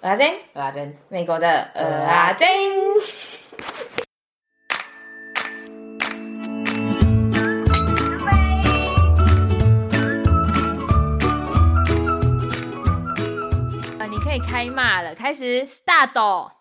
蚵仔煎，蚵仔煎，美国的蚵仔煎。呃，你可以开骂了，开始 start。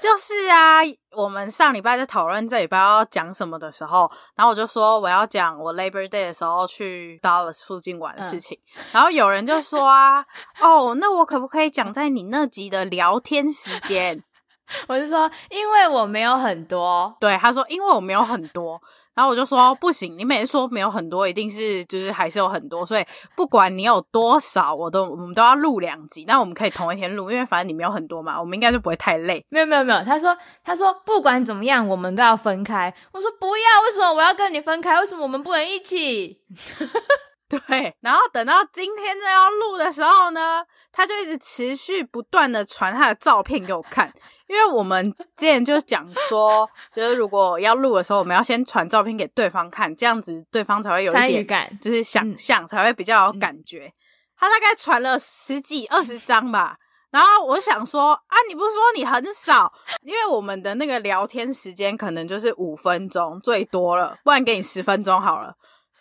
就是啊，我们上礼拜在讨论这礼拜要讲什么的时候，然后我就说我要讲我 Labor Day 的时候去 Dallas 附近玩的事情，嗯、然后有人就说啊，哦，那我可不可以讲在你那集的聊天时间？我就说，因为我没有很多。对，他说，因为我没有很多。然后我就说不行，你每次说没有很多，一定是就是还是有很多，所以不管你有多少，我都我们都要录两集。那我们可以同一天录，因为反正你没有很多嘛，我们应该就不会太累。没有没有没有，他说他说不管怎么样，我们都要分开。我说不要，为什么我要跟你分开？为什么我们不能一起？对，然后等到今天这要录的时候呢，他就一直持续不断的传他的照片给我看。因为我们之前就讲说，就是如果要录的时候，我们要先传照片给对方看，这样子对方才会有一点感，就是想象、嗯、才会比较有感觉。他大概传了十几二十张吧，然后我想说啊，你不是说你很少？因为我们的那个聊天时间可能就是五分钟最多了，不然给你十分钟好了。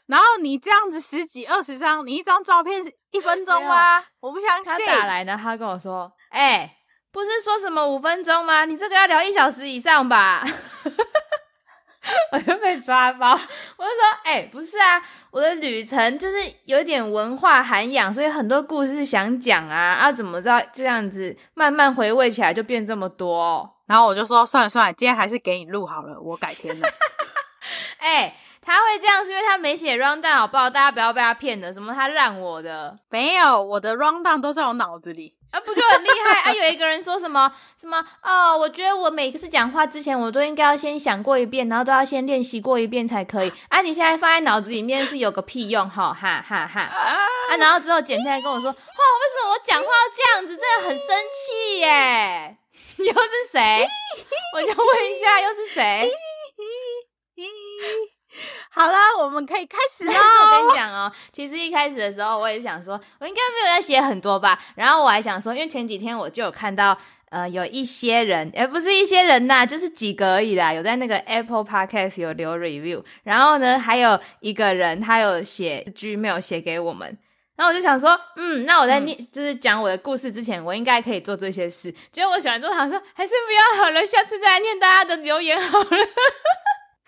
然后你这样子十几二十张，你一张照片一分钟吗？我不相信。他打来呢，他跟我说，哎、欸。不是说什么五分钟吗？你这个要聊一小时以上吧？我就被抓包，我就说，哎、欸，不是啊，我的旅程就是有点文化涵养，所以很多故事想讲啊，啊，怎么知道这样子慢慢回味起来就变这么多？然后我就说，算了算了，今天还是给你录好了，我改天了。哎、欸，他会这样是因为他没写 rundown 好不好？大家不要被他骗了，什么他让我的？没有，我的 rundown 都在我脑子里。啊，不就很厉害啊？有一个人说什么什么哦，我觉得我每次讲话之前，我都应该要先想过一遍，然后都要先练习过一遍才可以。啊，你现在放在脑子里面是有个屁用哈，哈哈哈！啊，然后之后剪片来跟我说，哇，为什么我讲话要这样子？真的很生气耶！又是谁？我就问一下，又是谁？好了，我们可以开始喽。我跟你讲哦，其实一开始的时候，我也想说，我应该没有在写很多吧。然后我还想说，因为前几天我就有看到，呃，有一些人，诶不是一些人呐，就是几个而已啦，有在那个 Apple Podcast 有留 review。然后呢，还有一个人他有写 Gmail 写给我们。然后我就想说，嗯，那我在念，嗯、就是讲我的故事之前，我应该可以做这些事。结果我想之后想说，还是不要好了，下次再来念大家的留言好了。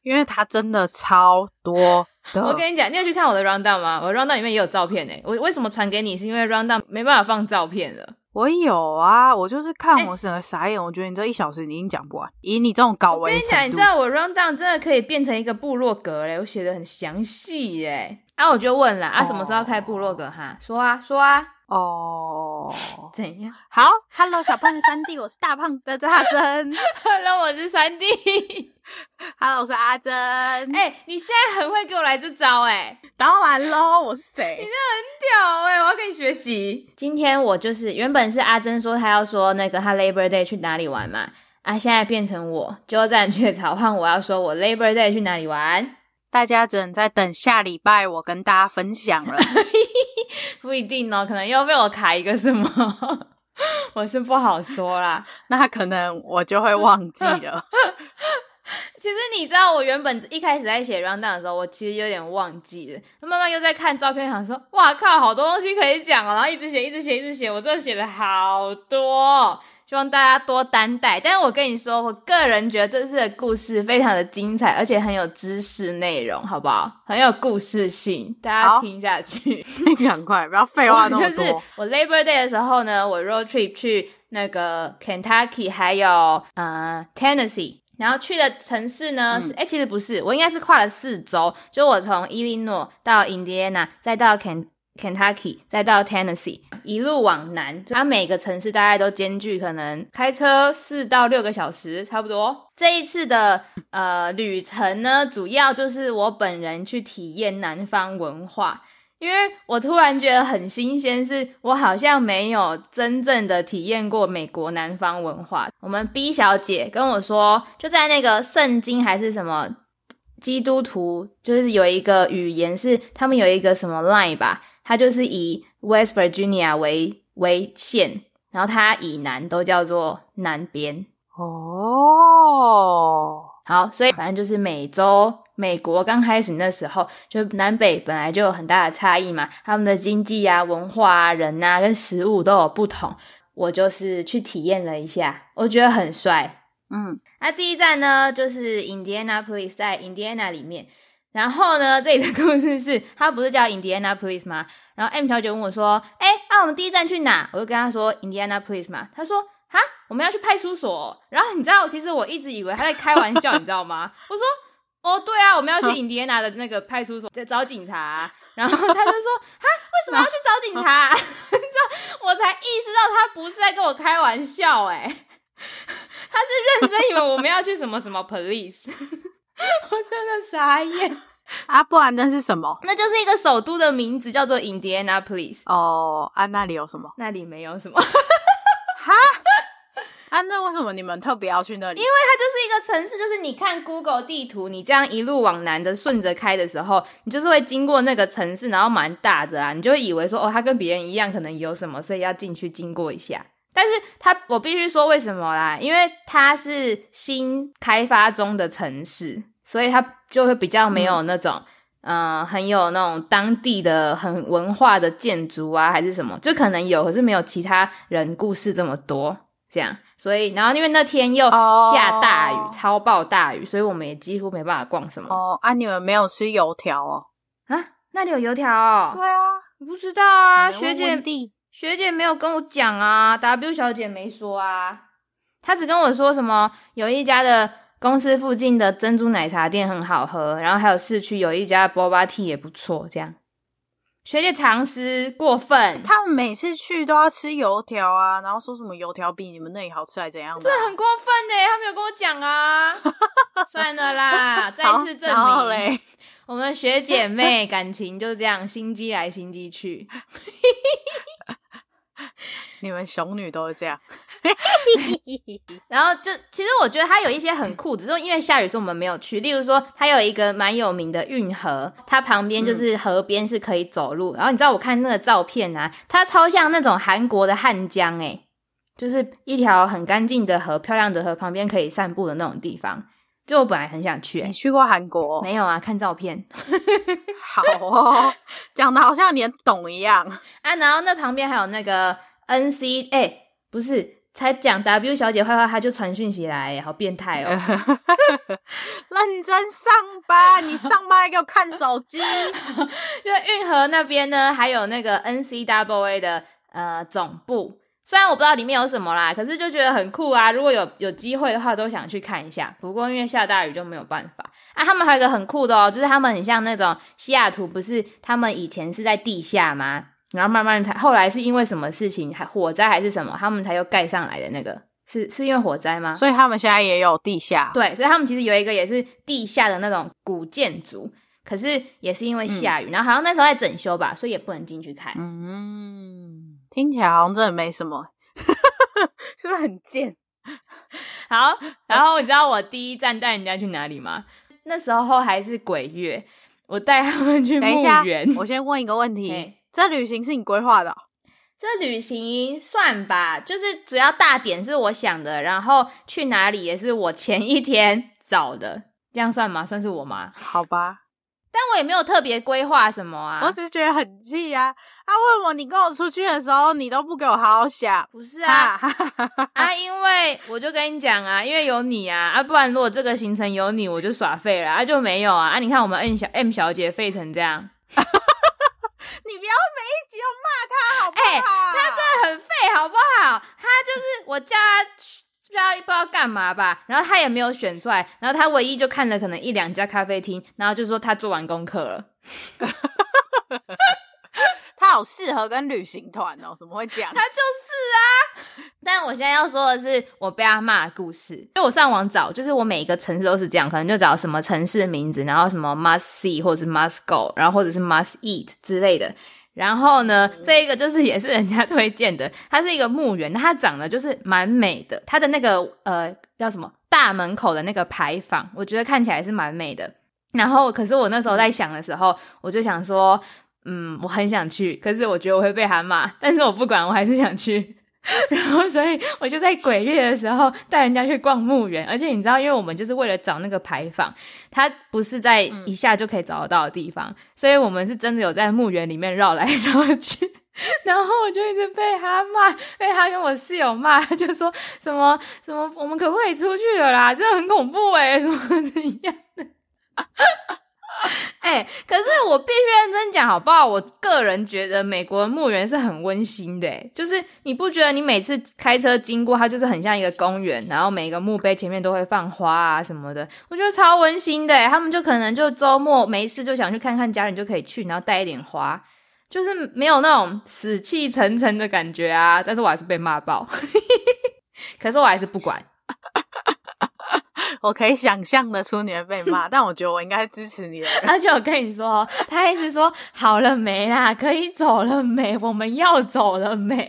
因为它真的超多的。我跟你讲，你有去看我的 rundown 吗？我的 rundown 里面也有照片诶。我为什么传给你？是因为 rundown 没办法放照片了。我有啊，我就是看我整个傻眼。欸、我觉得你这一小时你已经讲不完，以你这种高维。我跟你讲，你知道我 rundown 真的可以变成一个部落格嘞，我写的很详细诶。啊，我就问了啊，什么时候要开部落格哈？说啊，说啊。哦，怎样？好，Hello，小胖子三弟，我是大胖的阿珍。Hello，我是三弟。Hello，我是阿珍。哎、欸，你现在很会给我来这招哎、欸！当然喽，我是谁？你真的很屌哎、欸！我要跟你学习。今天我就是原本是阿珍说她要说那个她 Labor Day 去哪里玩嘛，啊，现在变成我鸠占鹊巢换我要说我 Labor Day 去哪里玩。大家只能在等下礼拜我跟大家分享了。不一定哦，可能又被我卡一个什么，我是不好说啦。那可能我就会忘记了。其实你知道，我原本一开始在写 rundown 的时候，我其实有点忘记了。慢慢又在看照片，想说，哇靠，好多东西可以讲哦。然后一直写，一直写，一直写，我真的写了好多。希望大家多担待，但是我跟你说，我个人觉得这次的故事非常的精彩，而且很有知识内容，好不好？很有故事性，大家听下去。赶快，不要废话 那么多。就是我 Labor Day 的时候呢，我 road trip 去那个 Kentucky，还有呃 Tennessee，然后去的城市呢、嗯、是，哎，其实不是，我应该是跨了四周，就我从 Illinois 到 Indiana，再到 Ken。Kentucky，再到 Tennessee，一路往南，它每个城市大概都间距可能开车四到六个小时，差不多。这一次的呃旅程呢，主要就是我本人去体验南方文化，因为我突然觉得很新鲜，是我好像没有真正的体验过美国南方文化。我们 B 小姐跟我说，就在那个圣经还是什么基督徒，就是有一个语言是他们有一个什么 line 吧。它就是以 West Virginia 为为县，然后它以南都叫做南边。哦，好，所以反正就是美洲、美国刚开始那时候，就南北本来就有很大的差异嘛，他们的经济啊、文化啊、人啊跟食物都有不同。我就是去体验了一下，我觉得很帅。嗯，那第一站呢，就是 Indianapolis，在 Indiana 里面。然后呢，这里的故事是，他不是叫 Indianapolis 吗？然后 M 小姐问我说：“哎，那、啊、我们第一站去哪？”我就跟她说：“Indianapolis 嘛。”她说。哈，我们要去派出所。然后你知道，其实我一直以为他在开玩笑，你知道吗？我说，哦，对啊，我们要去印第安纳的那个派出所，在找警察。然后他就说，哈，为什么要去找警察？你知道，我才意识到他不是在跟我开玩笑，哎，他是认真以为我们要去什么什么 police。我真的傻眼啊！不然那是什么？那就是一个首都的名字，叫做 Indianapolis。哦，啊，那里有什么？那里没有什么。哈？啊，那为什么你们特别要去那里？因为它就是一个城市，就是你看 Google 地图，你这样一路往南的顺着开的时候，你就是会经过那个城市，然后蛮大的啊，你就会以为说，哦，它跟别人一样，可能有什么，所以要进去经过一下。但是它，我必须说为什么啦？因为它是新开发中的城市，所以它就会比较没有那种，嗯、呃，很有那种当地的很文化的建筑啊，还是什么，就可能有，可是没有其他人故事这么多。这样，所以然后因为那天又下大雨，oh. 超暴大雨，所以我们也几乎没办法逛什么。哦，oh, 啊，你们没有吃油条哦？啊，那里有油条哦？对啊，我不知道啊，学姐学姐没有跟我讲啊，W 小姐没说啊，她只跟我说什么有一家的公司附近的珍珠奶茶店很好喝，然后还有市区有一家 Boba Tea 也不错，这样。学姐常识过分，他们每次去都要吃油条啊，然后说什么油条比你们那里好吃还怎样的？这很过分的，他没有跟我讲啊。算了啦，再次证明我们学姐妹感情就是这样，心机来心机去。你们熊女都是这样。然后就其实我觉得它有一些很酷，只是因为下雨，说我们没有去。例如说，它有一个蛮有名的运河，它旁边就是河边是可以走路。嗯、然后你知道我看那个照片啊，它超像那种韩国的汉江，诶就是一条很干净的河，漂亮的河旁边可以散步的那种地方。就我本来很想去，你去过韩国？没有啊，看照片。好哦，讲的好像你很懂一样啊。然后那旁边还有那个 NC，哎、欸，不是。才讲 W 小姐坏话，他就传讯息来，好变态哦！认真上班，你上班还给我看手机。就运河那边呢，还有那个 N C W A 的呃总部，虽然我不知道里面有什么啦，可是就觉得很酷啊！如果有有机会的话，都想去看一下。不过因为下大雨就没有办法啊。他们还有一个很酷的哦，就是他们很像那种西雅图，不是他们以前是在地下吗？然后慢慢才，后来是因为什么事情，还火灾还是什么，他们才又盖上来的那个，是是因为火灾吗？所以他们现在也有地下。对，所以他们其实有一个也是地下的那种古建筑，可是也是因为下雨，嗯、然后好像那时候在整修吧，所以也不能进去看。嗯，听起来好像真的没什么，是不是很贱？好，然后你知道我第一站带人家去哪里吗？那时候还是鬼月，我带他们去墓园。我先问一个问题。这旅行是你规划的哦？这旅行算吧，就是主要大点是我想的，然后去哪里也是我前一天找的，这样算吗？算是我吗？好吧，但我也没有特别规划什么啊，我只是觉得很气呀！啊，为什么你跟我出去的时候，你都不给我好好想？不是啊，啊，因为我就跟你讲啊，因为有你啊，啊，不然如果这个行程有你，我就耍废了啊，就没有啊，啊，你看我们 M 小 M 小姐废成这样。你不要每一集都骂他好不好？哎、欸，他真的很废，好不好？他就是我叫他去，不知道不知道干嘛吧，然后他也没有选出来，然后他唯一就看了可能一两家咖啡厅，然后就说他做完功课了。他好适合跟旅行团哦，怎么会这样？他就是啊。但我现在要说的是，我被他骂的故事。因为我上网找，就是我每一个城市都是这样，可能就找什么城市的名字，然后什么 must see 或者是 must go，然后或者是 must eat 之类的。然后呢，这一个就是也是人家推荐的，它是一个墓园，它长得就是蛮美的。它的那个呃叫什么大门口的那个牌坊，我觉得看起来是蛮美的。然后，可是我那时候在想的时候，我就想说。嗯，我很想去，可是我觉得我会被他骂，但是我不管，我还是想去。然后，所以我就在鬼月的时候带人家去逛墓园，而且你知道，因为我们就是为了找那个牌坊，它不是在一下就可以找得到的地方，嗯、所以我们是真的有在墓园里面绕来绕去。然后我就一直被他骂，被他跟我室友骂，他就说什么什么，我们可不可以出去了啦？真的很恐怖诶，什么怎样的？哎、可是我必须认真讲，好不好？我个人觉得美国的墓园是很温馨的，就是你不觉得你每次开车经过它，就是很像一个公园，然后每一个墓碑前面都会放花啊什么的，我觉得超温馨的。他们就可能就周末没事就想去看看家人，就可以去，然后带一点花，就是没有那种死气沉沉的感觉啊。但是我还是被骂爆，可是我还是不管。我可以想象的出你会被骂，但我觉得我应该支持你的。而且我跟你说，他一直说好了没啦，可以走了没？我们要走了没？哎、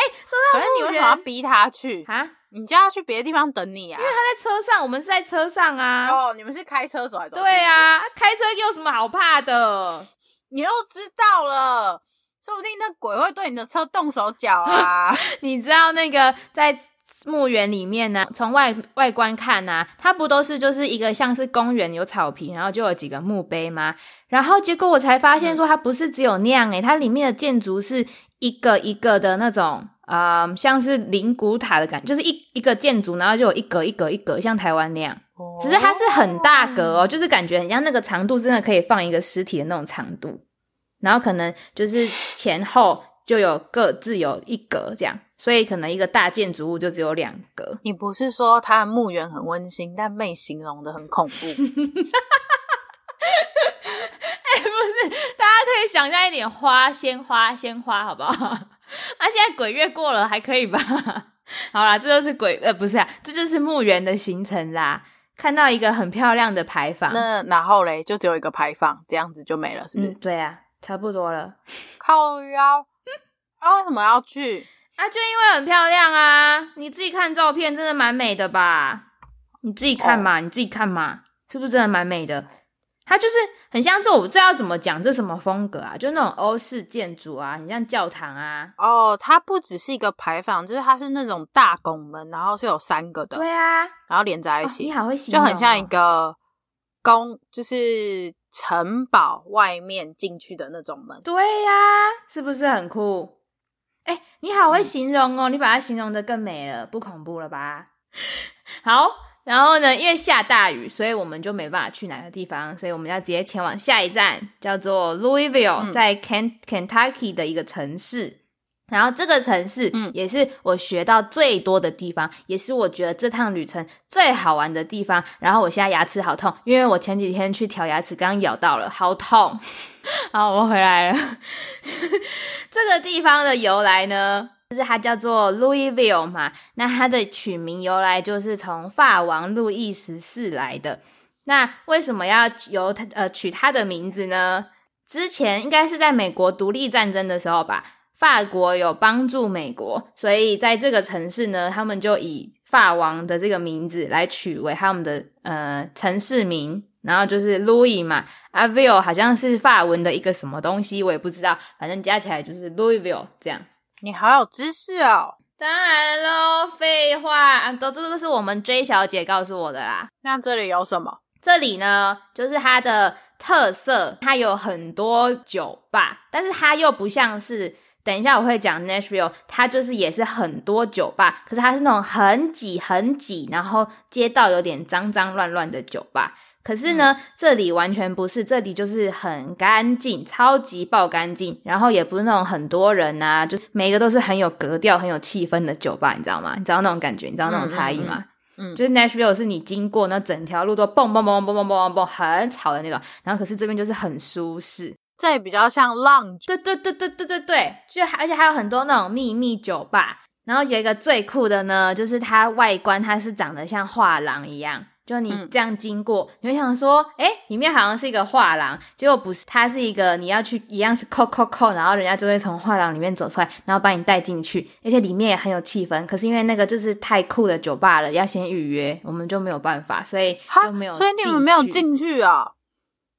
欸，说到，可是你为什么要逼他去啊？你叫他去别的地方等你啊？因为他在车上，我们是在车上啊。哦，你们是开车走来走？对啊，开车有什么好怕的？你又知道了，说不定那鬼会对你的车动手脚啊！你知道那个在。墓园里面呢，从外外观看呢、啊，它不都是就是一个像是公园有草坪，然后就有几个墓碑吗？然后结果我才发现说，它不是只有那样诶、欸，它里面的建筑是一个一个的那种，呃，像是灵骨塔的感觉，就是一一个建筑，然后就有一格一格一格，像台湾那样。只是它是很大格哦，就是感觉很像那个长度真的可以放一个尸体的那种长度，然后可能就是前后就有各自有一格这样。所以可能一个大建筑物就只有两格。你不是说它的墓园很温馨，但被形容的很恐怖。哎、欸，不是，大家可以想象一点花，鲜花，鲜花，好不好？啊，现在鬼月过了，还可以吧？好啦，这就是鬼，呃，不是啊，这就是墓园的行程啦。看到一个很漂亮的牌坊，那然后嘞，就只有一个牌坊，这样子就没了，是不是？嗯、对啊，差不多了。靠腰，啊，为什么要去？啊，就因为很漂亮啊！你自己看照片，真的蛮美的吧？你自己看嘛，oh. 你自己看嘛，是不是真的蛮美的？它就是很像这，我不知道怎么讲，这什么风格啊？就那种欧式建筑啊，很像教堂啊。哦，oh, 它不只是一个牌坊，就是它是那种大拱门，然后是有三个的。对啊，然后连在一起，哦、你好会形容、哦，就很像一个宫，就是城堡外面进去的那种门。对呀、啊，是不是很酷？哎、欸，你好会形容哦，嗯、你把它形容的更美了，不恐怖了吧？好，然后呢，因为下大雨，所以我们就没办法去哪个地方，所以我们要直接前往下一站，叫做 Louisville，在 Kent Kentucky 的一个城市。然后这个城市，嗯，也是我学到最多的地方，嗯、也是我觉得这趟旅程最好玩的地方。然后我现在牙齿好痛，因为我前几天去调牙齿，刚刚咬到了，好痛。好，我回来了。这个地方的由来呢，就是它叫做 Louisville 嘛。那它的取名由来就是从法王路易十四来的。那为什么要由他呃取他的名字呢？之前应该是在美国独立战争的时候吧。法国有帮助美国，所以在这个城市呢，他们就以法王的这个名字来取为他们的呃城市名，然后就是 Louis 嘛，啊 Ville 好像是法文的一个什么东西，我也不知道，反正加起来就是 Louisville 这样。你好有知识哦！当然喽，废话啊，都这都是我们 J 小姐告诉我的啦。那这里有什么？这里呢，就是它的特色，它有很多酒吧，但是它又不像是。等一下，我会讲 Nashville，它就是也是很多酒吧，可是它是那种很挤很挤，然后街道有点脏脏乱乱的酒吧。可是呢，嗯、这里完全不是，这里就是很干净，超级爆干净，然后也不是那种很多人啊，就每个都是很有格调、很有气氛的酒吧，你知道吗？你知道那种感觉，你知道那种差异吗？嗯，嗯，嗯，就是 Nashville 是你经过那整条路都蹦蹦蹦蹦蹦蹦蹦蹦，很吵的那种，然后可是这边就是很舒适。这也比较像 lounge，对对对对对对对，就而且还有很多那种秘密酒吧，然后有一个最酷的呢，就是它外观它是长得像画廊一样，就你这样经过，嗯、你会想说，诶里面好像是一个画廊，结果不是，它是一个你要去一样是扣扣扣，然后人家就会从画廊里面走出来，然后把你带进去，而且里面也很有气氛。可是因为那个就是太酷的酒吧了，要先预约，我们就没有办法，所以就没有，所以你们没有进去啊。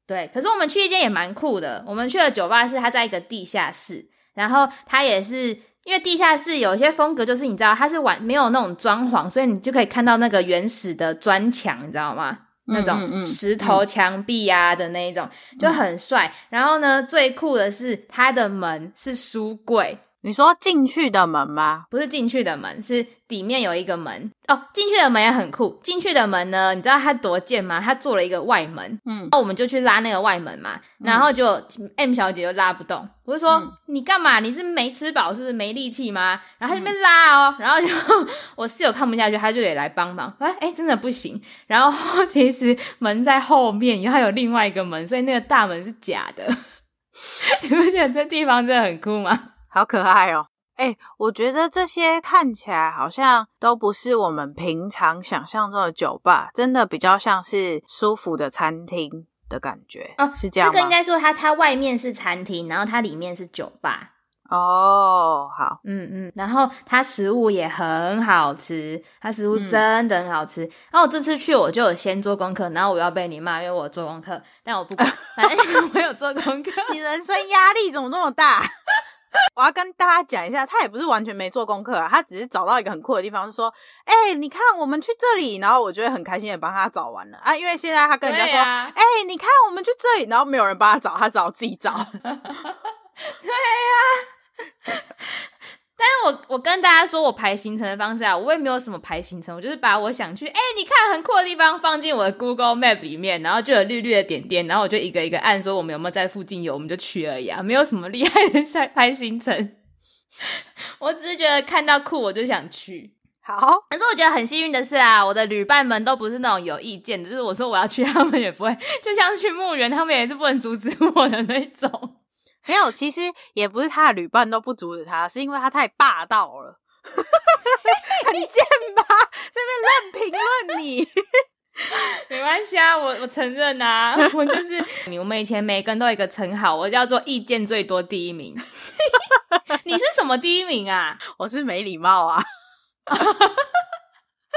对，可是我们去一间也蛮酷的，我们去的酒吧是它在一个地下室，然后它也是因为地下室有一些风格，就是你知道它是完没有那种装潢，所以你就可以看到那个原始的砖墙，你知道吗？那种石头墙壁啊的那一种，就很帅。然后呢，最酷的是它的门是书柜。你说进去的门吗？不是进去的门，是里面有一个门哦。进去的门也很酷。进去的门呢，你知道它多贱吗？它做了一个外门，嗯，然后我们就去拉那个外门嘛，然后就 M 小姐就拉不动。我就说、嗯、你干嘛？你是没吃饱，是不是没力气吗？然后他就边拉哦，然后就我室友看不下去，他就得来帮忙。哎哎，真的不行。然后 其实门在后面，然后还有另外一个门，所以那个大门是假的。你不觉得这地方真的很酷吗？好可爱哦！哎、欸，我觉得这些看起来好像都不是我们平常想象中的酒吧，真的比较像是舒服的餐厅的感觉。哦，是这样吗？这个应该说它它外面是餐厅，然后它里面是酒吧。哦，好，嗯嗯，然后它食物也很好吃，它食物真的很好吃。嗯、然后我这次去我就有先做功课，然后我要被你骂，因为我做功课，但我不管，反正 我有做功课。你人生压力怎么那么大？我要跟大家讲一下，他也不是完全没做功课啊，他只是找到一个很酷的地方，就说：“哎、欸，你看我们去这里。”然后我就会很开心的帮他找完了啊，因为现在他跟人家说：“哎、啊欸，你看我们去这里。”然后没有人帮他找，他只好自己找。对呀、跟大家说我排行程的方式啊，我也没有什么排行程，我就是把我想去，哎、欸，你看很酷的地方放进我的 Google Map 里面，然后就有绿绿的点点，然后我就一个一个按说我们有没有在附近有，我们就去而已啊，没有什么厉害的排行程。我只是觉得看到酷我就想去。好，可是我觉得很幸运的是啊，我的旅伴们都不是那种有意见，就是我说我要去，他们也不会，就像去墓园，他们也是不能阻止我的那种。没有，其实也不是他的旅伴都不阻止他，是因为他太霸道了，很贱吧？这边乱评论你，没关系啊，我我承认啊，我就是 我们以前每个人都有一个称号，我叫做意见最多第一名。你是什么第一名啊？我是没礼貌啊。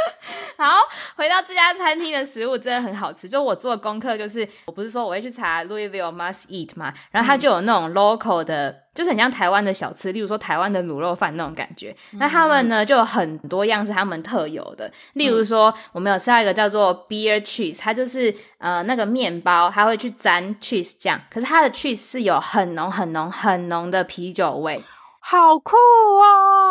好，回到这家餐厅的食物真的很好吃。就我做的功课，就是我不是说我会去查 Louisville Must Eat 嘛，然后它就有那种 local 的，嗯、就是很像台湾的小吃，例如说台湾的卤肉饭那种感觉。嗯、那他们呢就有很多样是他们特有的，例如说、嗯、我们有吃到一个叫做 Beer Cheese，它就是呃那个面包，它会去沾 cheese 酱，可是它的 cheese 是有很浓很浓很浓的啤酒味，好酷哦！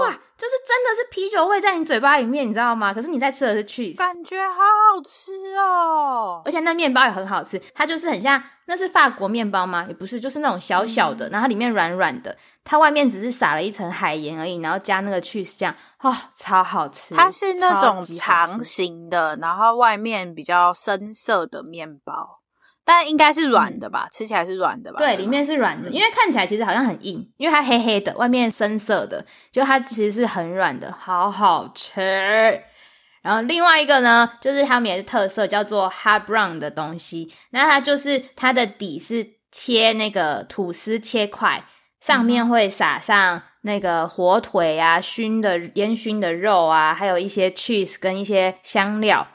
哇。就是真的是啤酒味在你嘴巴里面，你知道吗？可是你在吃的是 cheese，感觉好好吃哦！而且那面包也很好吃，它就是很像，那是法国面包吗？也不是，就是那种小小的，嗯、然后它里面软软的，它外面只是撒了一层海盐而已，然后加那个 cheese 酱，哦，超好吃！它是那种长形的，然后外面比较深色的面包。但应该是软的吧，嗯、吃起来是软的吧？对，里面是软的，因为看起来其实好像很硬，因为它黑黑的，外面深色的，就它其实是很软的，好好吃。然后另外一个呢，就是他们也是特色，叫做 hot brown 的东西，那它就是它的底是切那个吐司切块，上面会撒上那个火腿啊、熏的烟熏的肉啊，还有一些 cheese 跟一些香料。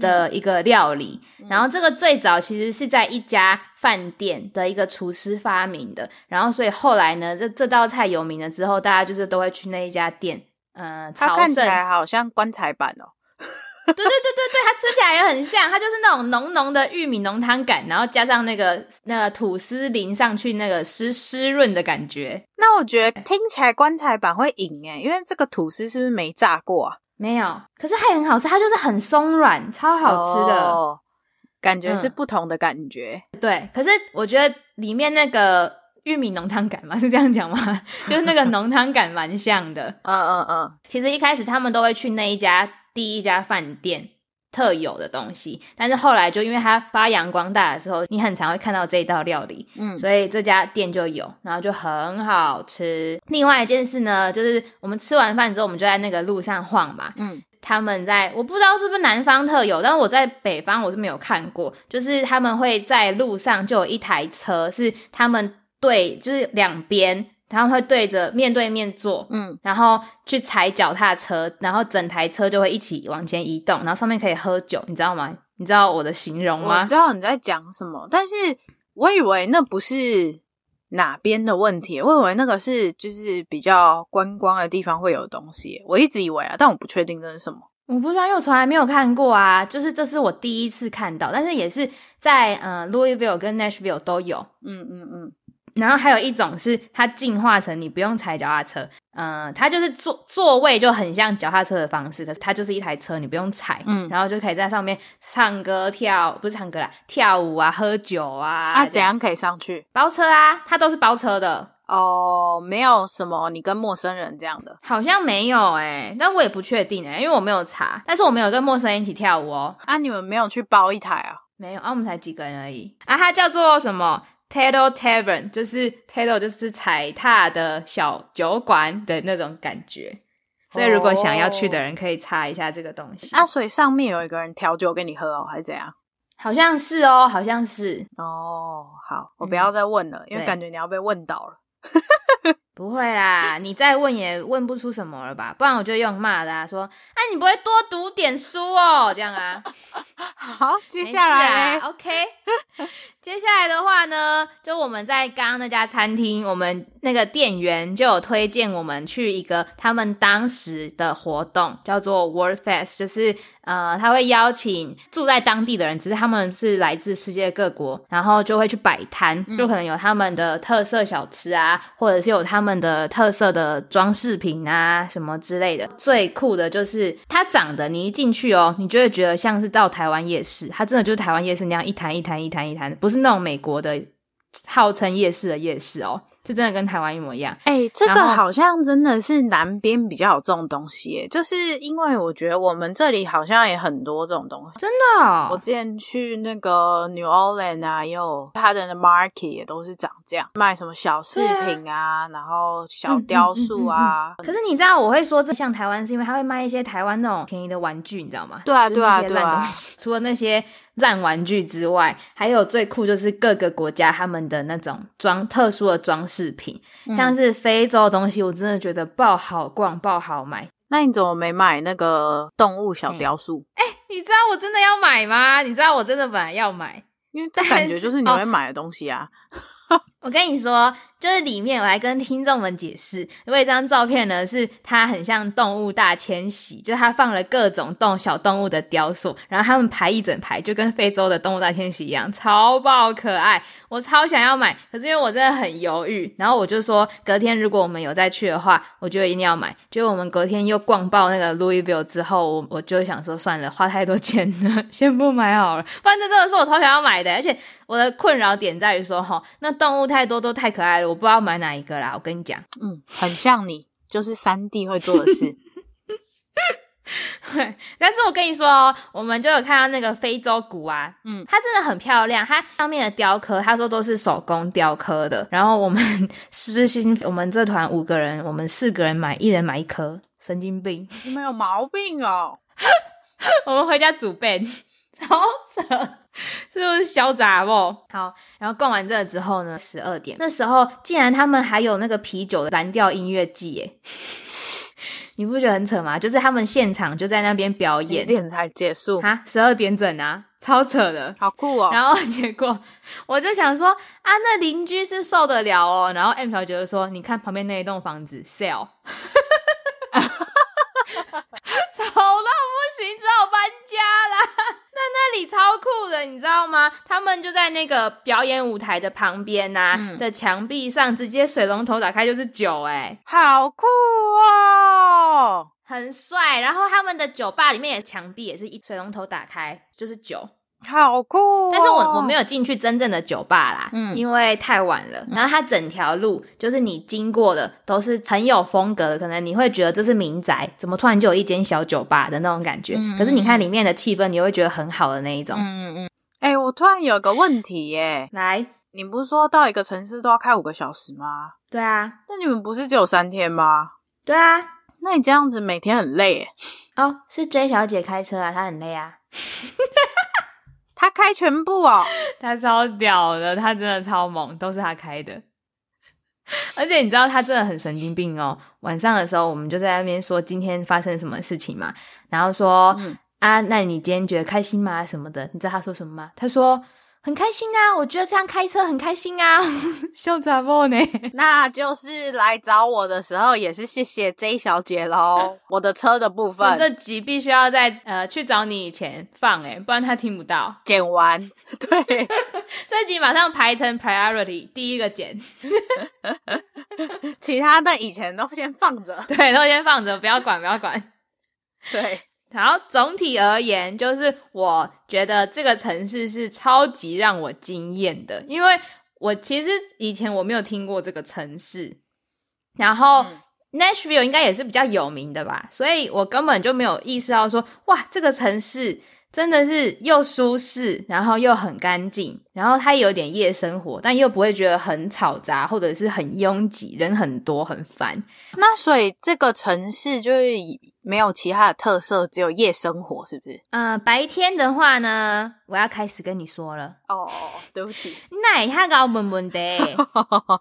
的一个料理，嗯、然后这个最早其实是在一家饭店的一个厨师发明的，然后所以后来呢，这这道菜有名了之后，大家就是都会去那一家店，嗯、呃，它看起来好像棺材板哦，对对对对对，它吃起来也很像，它就是那种浓浓的玉米浓汤感，然后加上那个那个吐司淋上去那个湿湿润的感觉。那我觉得听起来棺材板会赢诶，因为这个吐司是不是没炸过啊？没有，可是它也很好吃，它就是很松软，超好吃的，哦、感觉是不同的感觉、嗯。对，可是我觉得里面那个玉米浓汤感嘛，是这样讲吗？就是那个浓汤感蛮像的。嗯嗯嗯。其实一开始他们都会去那一家第一家饭店。特有的东西，但是后来就因为它发扬光大的时候，你很常会看到这一道料理，嗯，所以这家店就有，然后就很好吃。另外一件事呢，就是我们吃完饭之后，我们就在那个路上晃嘛，嗯，他们在我不知道是不是南方特有，但是我在北方我是没有看过，就是他们会在路上就有一台车，是他们对，就是两边。他们会对着面对面坐，嗯，然后去踩脚踏车，然后整台车就会一起往前移动，然后上面可以喝酒，你知道吗？你知道我的形容吗？我知道你在讲什么，但是我以为那不是哪边的问题，我以为那个是就是比较观光的地方会有东西，我一直以为啊，但我不确定这是什么。我不知道，因为我从来没有看过啊，就是这是我第一次看到，但是也是在呃 Louisville 跟 Nashville 都有，嗯嗯嗯。然后还有一种是它进化成你不用踩脚踏车，嗯、呃，它就是座座位就很像脚踏车的方式，可是它就是一台车，你不用踩，嗯，然后就可以在上面唱歌跳，不是唱歌啦，跳舞啊，喝酒啊。啊，怎样可以上去？包车啊，它都是包车的。哦，没有什么你跟陌生人这样的，好像没有哎、欸，但我也不确定哎、欸，因为我没有查，但是我没有跟陌生人一起跳舞哦。啊，你们没有去包一台啊？没有啊，我们才几个人而已。啊，它叫做什么？Pedal Tavern，就是 Pedal 就是踩踏的小酒馆的那种感觉。所以如果想要去的人可以查一下这个东西。啊，所以上面有一个人调酒给你喝哦，还是怎样？好像是哦，好像是哦。好，我不要再问了，嗯、因为感觉你要被问到了。不会啦，你再问也问不出什么了吧？不然我就用骂的啊，说，哎，你不会多读点书哦，这样啊。好，接下来，OK。接下来的话呢，就我们在刚刚那家餐厅，我们那个店员就有推荐我们去一个他们当时的活动，叫做 World Fest，就是呃，他会邀请住在当地的人，只是他们是来自世界各国，然后就会去摆摊，就可能有他们的特色小吃啊，或者是有他们。们的特色的装饰品啊，什么之类的，最酷的就是它长得，你一进去哦，你就会觉得像是到台湾夜市，它真的就是台湾夜市那样一摊一摊一摊一摊，不是那种美国的号称夜市的夜市哦。是真的跟台湾一模一样。哎、欸，这个好像真的是南边比较有这种东西，就是因为我觉得我们这里好像也很多这种东西。真的、哦，我之前去那个 New Orleans 啊，也有它的 market 也都是长这样，卖什么小饰品啊，啊然后小雕塑啊、嗯嗯嗯嗯嗯。可是你知道我会说这像台湾，是因为它会卖一些台湾那种便宜的玩具，你知道吗？对啊，对啊，对啊。除了那些烂玩具之外，还有最酷就是各个国家他们的那种装特殊的装饰品，像是非洲的东西，我真的觉得爆好逛，爆好买。那你怎么没买那个动物小雕塑？哎、你知道我真的要买吗？你知道我真的本来要买，因为这感觉就是你 会买的东西啊。我跟你说，就是里面我来跟听众们解释，因为这张照片呢，是它很像动物大迁徙，就它放了各种动小动物的雕塑，然后他们排一整排，就跟非洲的动物大迁徙一样，超爆可爱。我超想要买，可是因为我真的很犹豫，然后我就说隔天如果我们有再去的话，我觉得一定要买。结果我们隔天又逛爆那个 Louisville 之后，我我就想说算了，花太多钱了，先不买好了。不然这真的是我超想要买的，而且我的困扰点在于说，齁，那动物太多都太可爱了，我不知道买哪一个啦。我跟你讲，嗯，很像你，就是三弟会做的事。对，但是我跟你说哦，我们就有看到那个非洲鼓啊，嗯，它真的很漂亮，它上面的雕刻，他说都是手工雕刻的。然后我们 私心，我们这团五个人，我们四个人买，一人买一颗，神经病，你们有毛病哦。我们回家煮饭，超扯。是不是小杂不？好，然后逛完这个之后呢，十二点那时候，竟然他们还有那个啤酒的蓝调音乐季，耶！你不觉得很扯吗？就是他们现场就在那边表演，几点才结束？哈，十二点整啊，超扯的，好酷哦！然后结果我就想说啊，那邻居是受得了哦。然后 M 小姐就说，你看旁边那一栋房子，sell。吵到不行，只好搬家啦。那那里超酷的，你知道吗？他们就在那个表演舞台的旁边呐、啊嗯，在墙壁上直接水龙头打开就是酒、欸，哎，好酷哦，很帅。然后他们的酒吧里面的墙壁也是一水龙头打开就是酒。好酷哦！但是我我没有进去真正的酒吧啦，嗯，因为太晚了。然后它整条路就是你经过的都是很有风格的，可能你会觉得这是民宅，怎么突然就有一间小酒吧的那种感觉？嗯，可是你看里面的气氛，你会觉得很好的那一种。嗯嗯。哎，我突然有个问题耶，来，你不是说到一个城市都要开五个小时吗？对啊。那你们不是只有三天吗？对啊。那你这样子每天很累耶。哦，是 J 小姐开车啊，她很累啊。他开全部哦，他超屌的，他真的超猛，都是他开的。而且你知道他真的很神经病哦。晚上的时候，我们就在那边说今天发生什么事情嘛，然后说，啊，那你今天觉得开心吗？什么的？你知道他说什么吗？他说。很开心啊，我觉得这样开车很开心啊，笑杂货呢？那就是来找我的时候，也是谢谢 J 小姐喽。我的车的部分，这集必须要在呃去找你以前放诶，不然他听不到。剪完，对，这集马上排成 priority，第一个剪，其他的以前都先放着，对，都先放着，不要管，不要管，对。然后总体而言，就是我觉得这个城市是超级让我惊艳的，因为我其实以前我没有听过这个城市，然后 Nashville 应该也是比较有名的吧，所以我根本就没有意识到说，哇，这个城市。真的是又舒适，然后又很干净，然后它有点夜生活，但又不会觉得很吵杂或者是很拥挤，人很多很烦。那所以这个城市就是没有其他的特色，只有夜生活，是不是？嗯、呃，白天的话呢，我要开始跟你说了。哦哦，对不起，那一下搞闷闷的。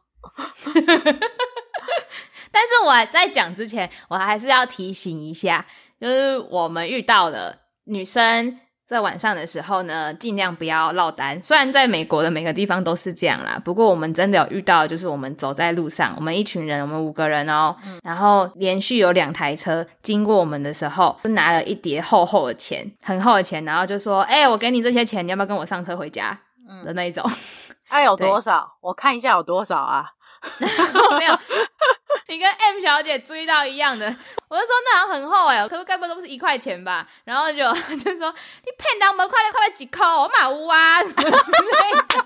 但是我在讲之前，我还是要提醒一下，就是我们遇到的。女生在晚上的时候呢，尽量不要落单。虽然在美国的每个地方都是这样啦，不过我们真的有遇到，就是我们走在路上，我们一群人，我们五个人哦，嗯、然后连续有两台车经过我们的时候，就拿了一叠厚厚的钱，很厚的钱，然后就说：“哎、欸，我给你这些钱，你要不要跟我上车回家？”的那一种。哎、嗯，有多少？我看一下有多少啊？没有。你跟 M 小姐追到一样的，我就说那好很厚哎、欸，可是该不会都是一块钱吧？然后就就说你骗人，我们快点快点几块，我马乌啊什么之类的。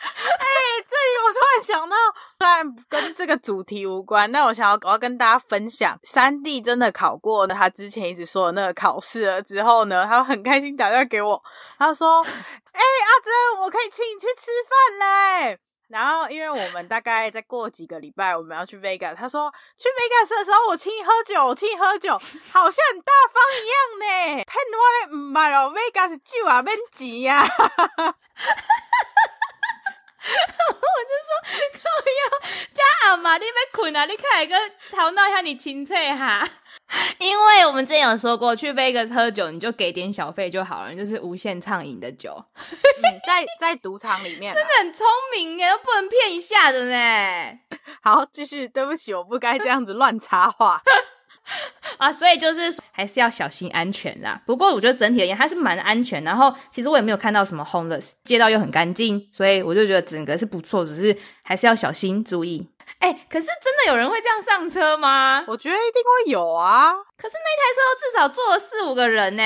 哎、欸，这里我突然想到，虽然跟这个主题无关，但我想要我要跟大家分享，三弟真的考过了他之前一直说的那个考试了之后呢，他很开心打电话给我，他说：“哎、阿珍，我可以请你去吃饭嘞。”然后，因为我们大概再过几个礼拜，我们要去 Vegas。他说去 Vegas 的时候，我请你喝酒，我请你喝酒，好像很大方一样呢。骗我嘞唔买了 Vegas 酒啊，免钱呀。我就说，靠腰，加阿妈，你要困啊？你看来个头脑向你清澈哈。因为我们之前有说过，去 Vegas 喝酒，你就给点小费就好了，就是无限畅饮的酒，嗯、在在赌场里面，真的很聪明耶，不能骗一下的呢。好，继续，对不起，我不该这样子乱插话 啊，所以就是还是要小心安全啦。不过我觉得整体而言还是蛮安全，然后其实我也没有看到什么 homeless，街道又很干净，所以我就觉得整个是不错，只是还是要小心注意。哎、欸，可是真的有人会这样上车吗？我觉得一定会有啊。可是那台车至少坐了四五个人呢。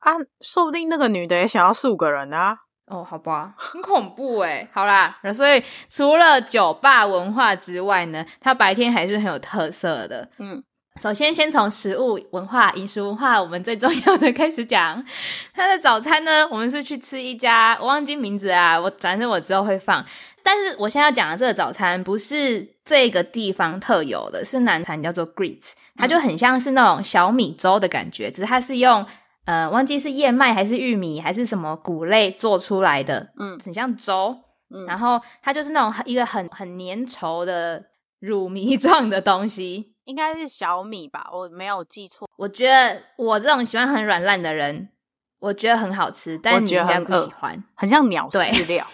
啊，说不定那个女的也想要四五个人啊。哦，好吧，很恐怖哎。好啦，所以除了酒吧文化之外呢，它白天还是很有特色的。嗯，首先先从食物文化、饮食文化，我们最重要的开始讲。它的早餐呢，我们是去吃一家，我忘记名字啊，我反正我之后会放。但是我现在要讲的这个早餐不是这个地方特有的，是南产叫做 Grits，它就很像是那种小米粥的感觉，只是它是用呃忘记是燕麦还是玉米还是什么谷类做出来的，嗯，很像粥，嗯，然后它就是那种一个很很粘稠的乳糜状的东西，应该是小米吧，我没有记错。我觉得我这种喜欢很软烂的人，我觉得很好吃，但你应该不喜欢，很，很像鸟饲料。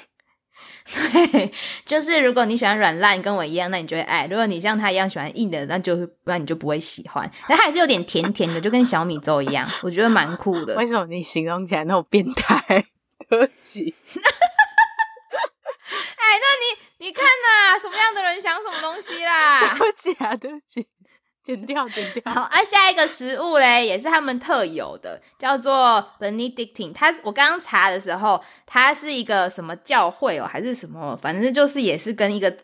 对，就是如果你喜欢软烂，跟我一样，那你就会爱；如果你像他一样喜欢硬的，那就那你就不会喜欢。但它还是有点甜甜的，就跟小米粥一样，我觉得蛮酷的。为什么你形容起来那么变态？对不起。哎，那你你看呐，什么样的人想什么东西啦？对不起啊，对不起。剪掉，剪掉。好，啊，下一个食物嘞，也是他们特有的，叫做 Benedictine。它我刚刚查的时候，它是一个什么教会哦，还是什么？反正就是也是跟一个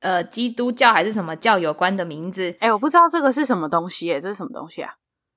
呃基督教还是什么教有关的名字。哎，我不知道这个是什么东西，哎，这是什么东西啊？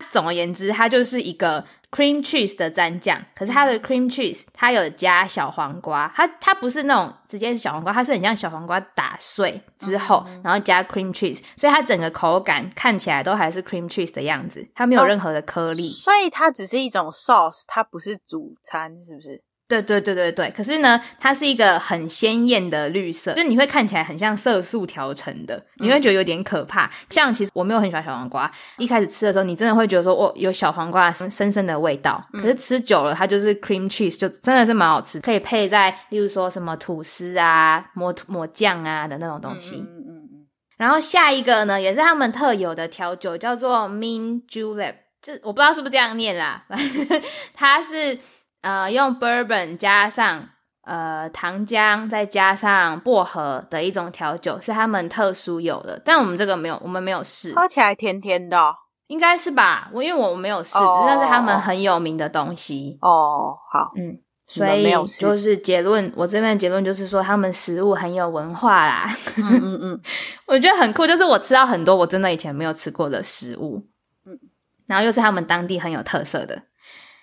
总而言之，它就是一个 cream cheese 的蘸酱。可是它的 cream cheese 它有加小黄瓜，它它不是那种直接是小黄瓜，它是很像小黄瓜打碎之后，嗯、然后加 cream cheese，所以它整个口感看起来都还是 cream cheese 的样子，它没有任何的颗粒。哦、所以它只是一种 sauce，它不是主餐，是不是？对对对对对，可是呢，它是一个很鲜艳的绿色，就是你会看起来很像色素调成的，你会觉得有点可怕。嗯、像其实我没有很喜欢小黄瓜，一开始吃的时候，你真的会觉得说，哦，有小黄瓜深深的味道。可是吃久了，它就是 cream cheese，就真的是蛮好吃，可以配在例如说什么吐司啊、抹抹酱啊的那种东西。嗯嗯嗯嗯。然后下一个呢，也是他们特有的调酒，叫做 Mint Julep，这我不知道是不是这样念啦，它是。呃，用 bourbon 加上呃糖浆，再加上薄荷的一种调酒，是他们特殊有的。但我们这个没有，我们没有试。喝起来甜甜的，哦，应该是吧？我因为我没有试，哦，只是是他们很有名的东西。哦，好，嗯，所以就是结论，我这边的结论就是说，他们食物很有文化啦。嗯嗯嗯，我觉得很酷，就是我吃到很多我真的以前没有吃过的食物，嗯，然后又是他们当地很有特色的。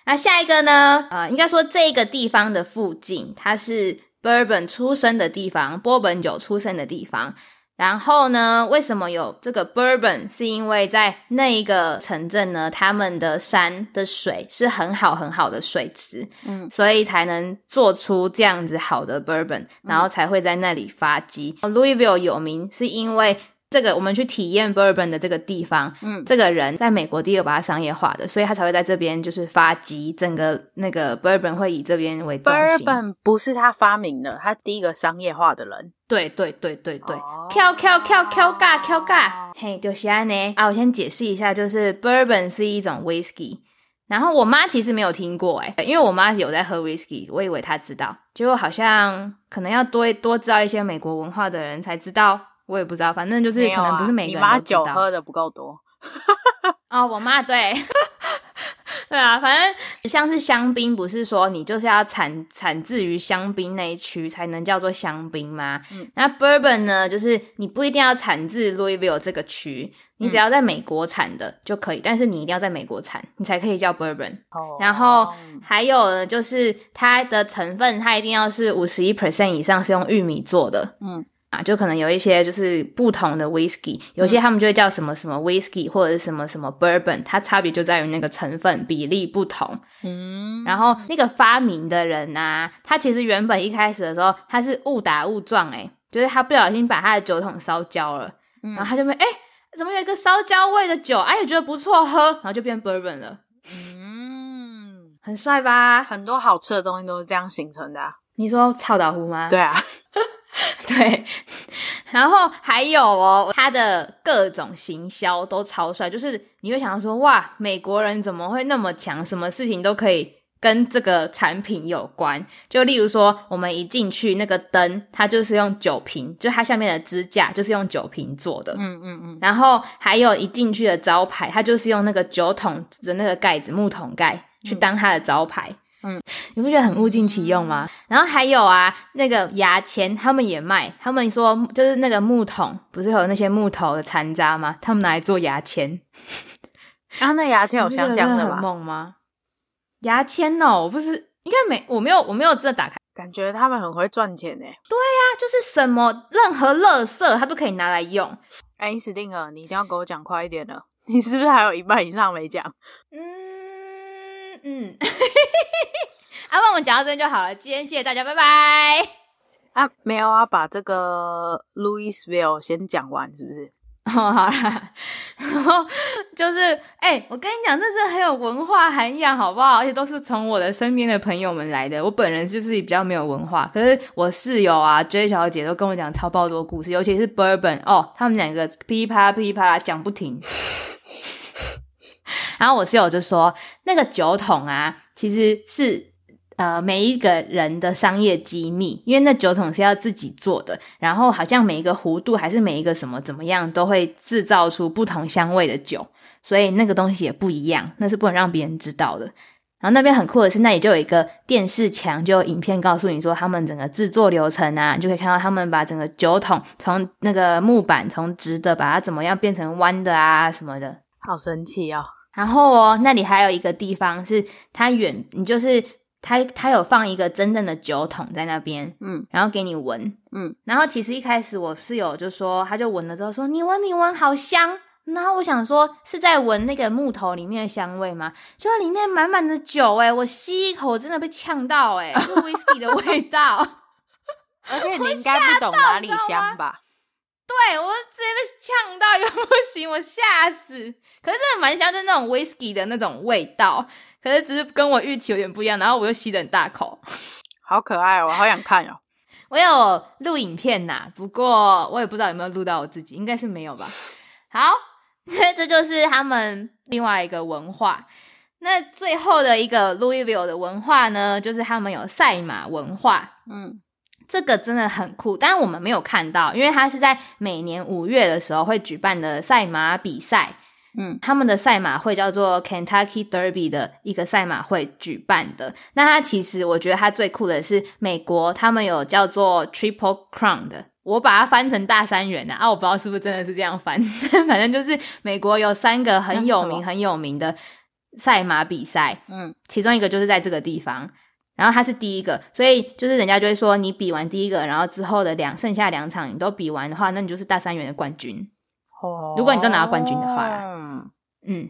那下一个呢？呃，应该说这个地方的附近，它是 Bourbon 出生的地方，波本酒出生的地方。然后呢，为什么有这个 Bourbon？是因为在那一个城镇呢，他们的山的水是很好很好的水质，嗯，所以才能做出这样子好的 Bourbon，然后才会在那里发迹。嗯。Louisville 有名是因为。这个我们去体验 bourbon 的这个地方，嗯，这个人在美国第一个把它商业化的，所以他才会在这边就是发迹，整个那个 bourbon 会以这边为中心。bourbon 不是他发明的，他第一个商业化的人。对对对对对，跳跳跳跳尬跳尬，嘿，就是安呢啊！我先解释一下，就是 bourbon 是一种 whisky，然后我妈其实没有听过诶，因为我妈有在喝 whisky，我以为她知道，结果好像可能要多多知道一些美国文化的人才知道。我也不知道，反正就是可能不是每个人都知道。啊、你妈酒喝的不够多 哦，我妈对，对啊，反正像是香槟，不是说你就是要产产自于香槟那一区才能叫做香槟吗？嗯，那 Bourbon 呢，就是你不一定要产自 Louisville 这个区，你只要在美国产的就可以，嗯、但是你一定要在美国产，你才可以叫 Bourbon。哦，然后还有呢，就是它的成分，它一定要是五十一 percent 以上是用玉米做的。嗯。啊，就可能有一些就是不同的 whisky，有些他们就会叫什么什么 whisky，或者是什么什么 bourbon，它差别就在于那个成分比例不同。嗯，然后那个发明的人啊，他其实原本一开始的时候他是误打误撞，诶，就是他不小心把他的酒桶烧焦了，嗯、然后他就没诶，怎么有一个烧焦味的酒？哎，也觉得不错喝，然后就变 bourbon 了。嗯，很帅吧？很多好吃的东西都是这样形成的、啊。你说臭豆腐吗？对啊。对，然后还有哦，他的各种行销都超帅，就是你会想到说，哇，美国人怎么会那么强？什么事情都可以跟这个产品有关。就例如说，我们一进去，那个灯它就是用酒瓶，就它下面的支架就是用酒瓶做的。嗯嗯嗯。然后还有一进去的招牌，它就是用那个酒桶的那个盖子，木桶盖去当它的招牌。嗯，你不觉得很物尽其用吗？然后还有啊，那个牙签他们也卖，他们说就是那个木桶，不是有那些木头的残渣吗？他们拿来做牙签。然后那牙签有香香的吗？很猛吗？牙签哦，我不是应该没，我没有，我没有真的打开，感觉他们很会赚钱呢。对呀，就是什么任何垃圾他都可以拿来用。爱因斯汀啊，你一定要给我讲快一点了，你是不是还有一半以上没讲？嗯。嗯，阿、啊、那我们讲到这边就好了。今天谢谢大家，拜拜。啊，没有啊，把这个 Louisville 先讲完，是不是？哦，好啦。然后就是，哎、欸，我跟你讲，这是很有文化涵养，好不好？而且都是从我的身边的朋友们来的。我本人就是比较没有文化，可是我室友啊，J 小姐都跟我讲超爆多故事，尤其是 Bourbon 哦，他们两个噼啪噼啪讲不停。然后我室友就说，那个酒桶啊，其实是呃每一个人的商业机密，因为那酒桶是要自己做的。然后好像每一个弧度还是每一个什么怎么样，都会制造出不同香味的酒，所以那个东西也不一样，那是不能让别人知道的。然后那边很酷的是，那里就有一个电视墙，就有影片告诉你说他们整个制作流程啊，你就可以看到他们把整个酒桶从那个木板从直的把它怎么样变成弯的啊什么的，好神奇哦。然后哦，那里还有一个地方是它远，你就是它它有放一个真正的酒桶在那边，嗯，然后给你闻，嗯，然后其实一开始我室友就说，他就闻了之后说，你闻你闻好香，然后我想说是在闻那个木头里面的香味吗？结果里面满满的酒，哎，我吸一口真的被呛到，哎，是 whisky 的味道。而且你应该不懂哪里香吧？对，我直接被呛到，又不行，我吓死。可是真的蛮香，就是那种 whisky 的那种味道，可是只是跟我预期有点不一样。然后我又吸了很大口，好可爱哦，我好想看哦。我有录影片呐，不过我也不知道有没有录到我自己，应该是没有吧。好。那这就是他们另外一个文化。那最后的一个 Louisville 的文化呢，就是他们有赛马文化。嗯，这个真的很酷，但是我们没有看到，因为它是在每年五月的时候会举办的赛马比赛。嗯，他们的赛马会叫做 Kentucky Derby 的一个赛马会举办的。那它其实我觉得它最酷的是美国，他们有叫做 Triple Crown 的。我把它翻成大三元的啊，我不知道是不是真的是这样翻，反正就是美国有三个很有名很有名的赛马比赛，嗯，其中一个就是在这个地方，然后他是第一个，所以就是人家就会说，你比完第一个，然后之后的两剩下两场你都比完的话，那你就是大三元的冠军。哦，如果你都拿到冠军的话啦，嗯。嗯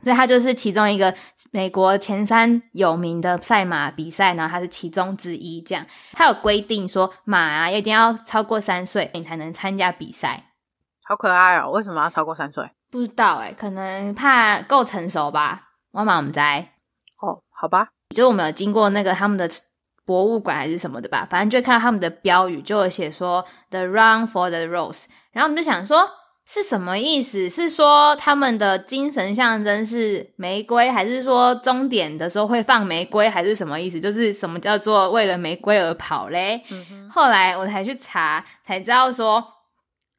所以他就是其中一个美国前三有名的赛马比赛呢，他是其中之一。这样，他有规定说马啊一定要超过三岁你才能参加比赛。好可爱哦！为什么要超过三岁？不知道哎，可能怕够成熟吧。我妈我们在哦，好吧，就是我们有经过那个他们的博物馆还是什么的吧，反正就看到他们的标语，就有写说 “The Run for the Rose”，然后我们就想说。是什么意思？是说他们的精神象征是玫瑰，还是说终点的时候会放玫瑰，还是什么意思？就是什么叫做为了玫瑰而跑嘞？后来我才去查，才知道说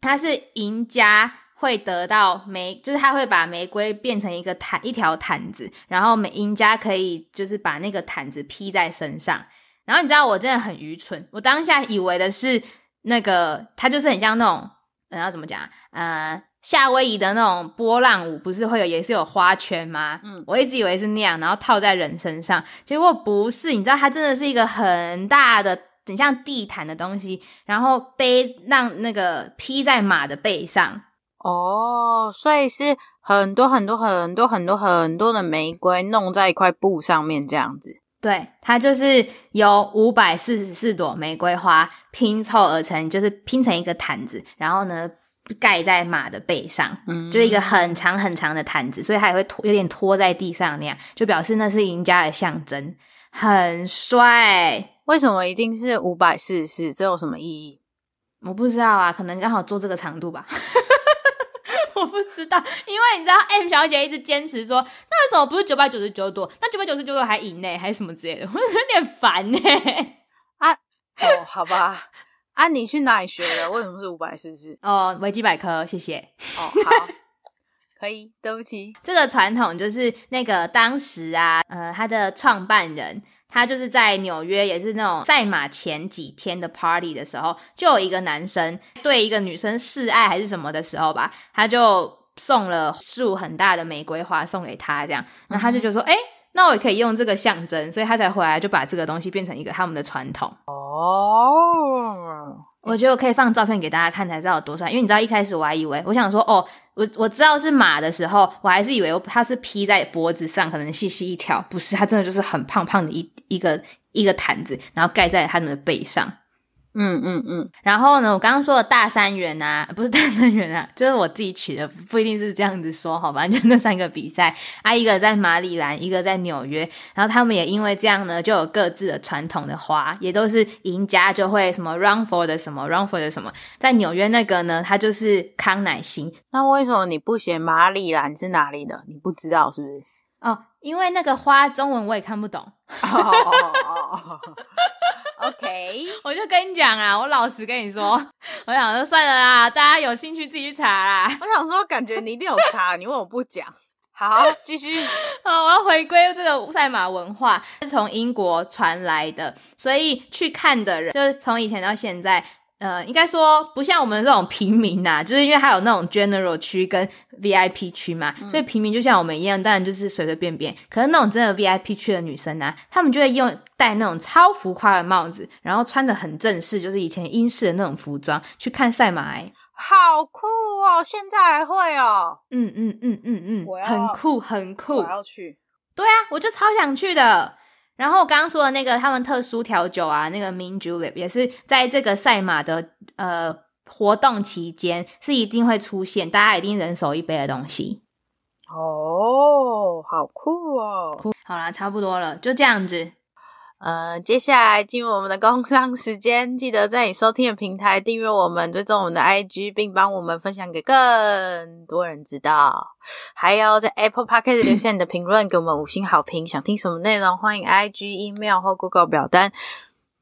他是赢家会得到玫，就是他会把玫瑰变成一个毯，一条毯子，然后每赢家可以就是把那个毯子披在身上。然后你知道我真的很愚蠢，我当下以为的是那个，它就是很像那种。然后怎么讲？呃，夏威夷的那种波浪舞不是会有，也是有花圈吗？嗯，我一直以为是那样，然后套在人身上，结果不是。你知道，它真的是一个很大的，很像地毯的东西，然后背让那个披在马的背上。哦，所以是很多很多很多很多很多的玫瑰弄在一块布上面这样子。对，它就是由五百四十四朵玫瑰花拼凑而成，就是拼成一个毯子，然后呢盖在马的背上，嗯，就一个很长很长的毯子，所以它也会拖，有点拖在地上那样，就表示那是赢家的象征，很帅。为什么一定是五百四十四？这有什么意义？我不知道啊，可能刚好做这个长度吧。我不知道，因为你知道 M 小姐一直坚持说，那为什么不是九百九十九朵？那九百九十九朵还赢呢，还是什么之类的？我有点烦呢。啊，哦，好吧，啊，你去哪里学的？为什么是五百四十？哦，维基百科，谢谢。哦，好，可以，对不起。这个传统就是那个当时啊，呃，他的创办人。他就是在纽约，也是那种赛马前几天的 party 的时候，就有一个男生对一个女生示爱还是什么的时候吧，他就送了束很大的玫瑰花送给她，这样，那他就就说，哎、那我也可以用这个象征，所以他才回来就把这个东西变成一个他们的传统。哦。我觉得我可以放照片给大家看，才知道有多帅。因为你知道，一开始我还以为，我想说，哦，我我知道是马的时候，我还是以为它是披在脖子上，可能细细一条，不是，它真的就是很胖胖的一一个一个毯子，然后盖在他们的背上。嗯嗯嗯，然后呢，我刚刚说的大三元啊，不是大三元啊，就是我自己取的，不一定是这样子说，好吧？就那三个比赛啊，一个在马里兰，一个在纽约，然后他们也因为这样呢，就有各自的传统的花，也都是赢家就会什么 run for 的什么 run for 的什么，在纽约那个呢，它就是康乃馨。那为什么你不写马里兰是哪里的？你不知道是不是？哦，因为那个花中文我也看不懂。哦 哦哦。OK，我就跟你讲啊，我老实跟你说，我想说算了啦，大家有兴趣自己去查啦。我想说，感觉你一定有查，你问我不讲。好，继续。好，我要回归这个赛马文化，是从英国传来的，所以去看的人，就是从以前到现在。呃，应该说不像我们这种平民呐、啊，就是因为它有那种 general 区跟 VIP 区嘛，嗯、所以平民就像我们一样，当然就是随随便便。可是那种真的 VIP 区的女生呢、啊，她们就会用戴那种超浮夸的帽子，然后穿的很正式，就是以前英式的那种服装去看赛马、欸。好酷哦！现在还会哦。嗯嗯嗯嗯嗯，很酷很酷。我要去。对啊，我就超想去的。然后我刚刚说的那个他们特殊调酒啊，那个 Mint Julep 也是在这个赛马的呃活动期间是一定会出现，大家一定人手一杯的东西。哦，好酷哦！酷。好啦，差不多了，就这样子。呃，接下来进入我们的工商时间，记得在你收听的平台订阅我们，追踪我们的 IG，并帮我们分享给更多人知道。还有在 Apple Podcast 留下你的评论，给我们五星好评。想听什么内容，欢迎 IG、email 或 Google 表单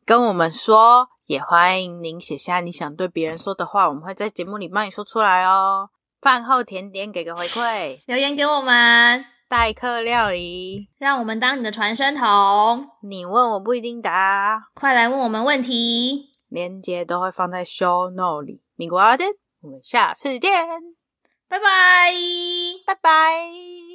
跟我们说。也欢迎您写下你想对别人说的话，我们会在节目里帮你说出来哦。饭后甜点，给个回馈，留言给我们。代客料理，让我们当你的传声筒。你问我不一定答，快来问我们问题。链接都会放在 show note 里。米国阿珍，我们下次见，拜拜，拜拜。